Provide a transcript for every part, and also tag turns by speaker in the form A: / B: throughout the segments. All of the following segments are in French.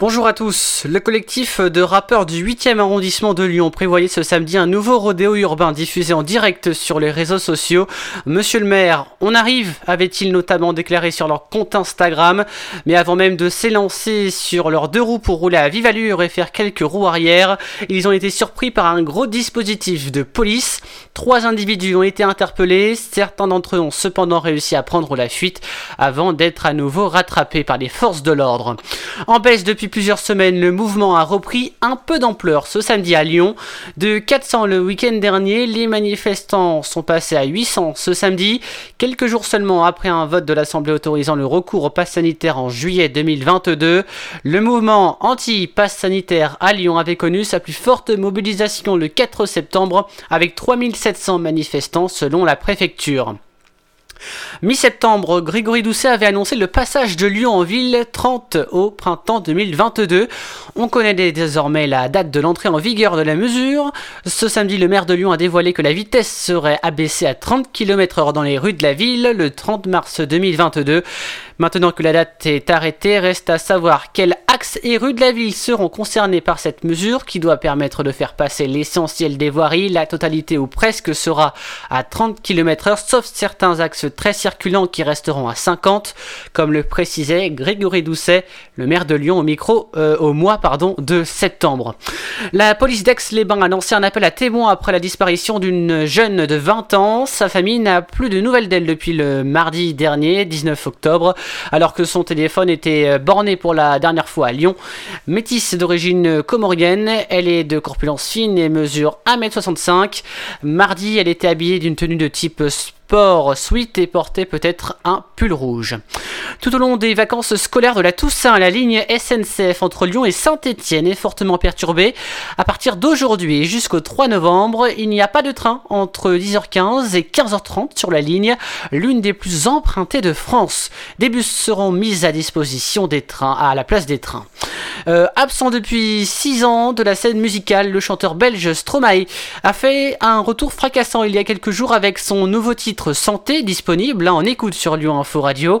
A: Bonjour à tous. Le collectif de rappeurs du 8e arrondissement de Lyon prévoyait ce samedi un nouveau rodéo urbain diffusé en direct sur les réseaux sociaux. Monsieur le maire, on arrive, avait-il notamment déclaré sur leur compte Instagram. Mais avant même de s'élancer sur leurs deux roues pour rouler à vive allure et faire quelques roues arrière, ils ont été surpris par un gros dispositif de police. Trois individus ont été interpellés. Certains d'entre eux ont cependant réussi à prendre la fuite avant d'être à nouveau rattrapés par les forces de l'ordre. En plusieurs semaines, le mouvement a repris un peu d'ampleur ce samedi à Lyon. De 400 le week-end dernier, les manifestants sont passés à 800 ce samedi, quelques jours seulement après un vote de l'Assemblée autorisant le recours au pass sanitaire en juillet 2022. Le mouvement anti-pass sanitaire à Lyon avait connu sa plus forte mobilisation le 4 septembre avec 3700 manifestants selon la préfecture. Mi-septembre, Grégory Doucet avait annoncé le passage de Lyon en ville 30 au printemps 2022. On connaît désormais la date de l'entrée en vigueur de la mesure. Ce samedi, le maire de Lyon a dévoilé que la vitesse serait abaissée à 30 km/h dans les rues de la ville le 30 mars 2022. Maintenant que la date est arrêtée, reste à savoir quels axes et rues de la ville seront concernés par cette mesure qui doit permettre de faire passer l'essentiel des voiries. La totalité ou presque sera à 30 km/h, sauf certains axes très circulants qui resteront à 50, comme le précisait Grégory Doucet, le maire de Lyon au micro euh, au mois pardon, de septembre. La police d'Aix-les-Bains a lancé un appel à témoins après la disparition d'une jeune de 20 ans. Sa famille n'a plus de nouvelles d'elle depuis le mardi dernier, 19 octobre alors que son téléphone était euh, borné pour la dernière fois à Lyon. Métisse d'origine comorienne, elle est de corpulence fine et mesure 1m65. Mardi, elle était habillée d'une tenue de type sport sweat et portait peut-être un pull rouge. Tout au long des vacances scolaires de la Toussaint, la ligne SNCF entre Lyon et Saint-Étienne est fortement perturbée. À partir d'aujourd'hui jusqu'au 3 novembre, il n'y a pas de train entre 10h15 et 15h30 sur la ligne, l'une des plus empruntées de France. Des bus seront mis à disposition des trains à la place des trains. Euh, absent depuis 6 ans de la scène musicale, le chanteur belge Stromae a fait un retour fracassant il y a quelques jours avec son nouveau titre Santé disponible en écoute sur Lyon Info Radio.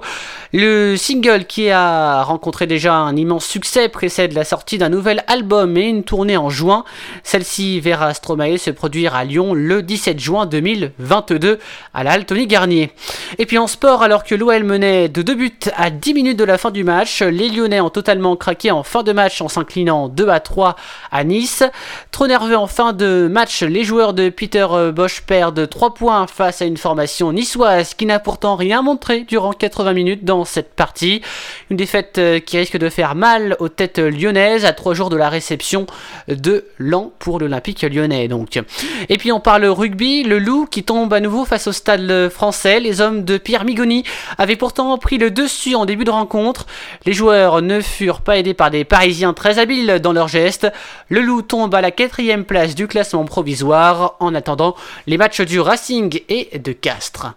A: Le single qui a rencontré déjà un immense succès précède la sortie d'un nouvel album et une tournée en juin. Celle-ci verra Stromae se produire à Lyon le 17 juin 2022 à la Tony Garnier. Et puis en sport, alors que l'OL menait de deux buts à 10 minutes de la fin du match, les Lyonnais ont totalement craqué en fin de match en s'inclinant 2 à 3 à Nice. Trop nerveux en fin de match, les joueurs de Peter Bosch perdent 3 points face à une formation niçoise qui n'a pourtant rien montré durant 80 minutes dans cette partie. Une défaite euh, qui risque de faire mal aux têtes lyonnaises à 3 jours de la réception de l'an pour l'Olympique lyonnais. Donc. Et puis on parle rugby, le loup qui tombe à nouveau face au stade français. Les hommes de Pierre Migoni avaient pourtant pris le dessus en début de rencontre. Les joueurs ne furent pas aidés par des Parisiens très habiles dans leurs gestes. Le loup tombe à la quatrième place du classement provisoire en attendant les matchs du Racing et de Castres.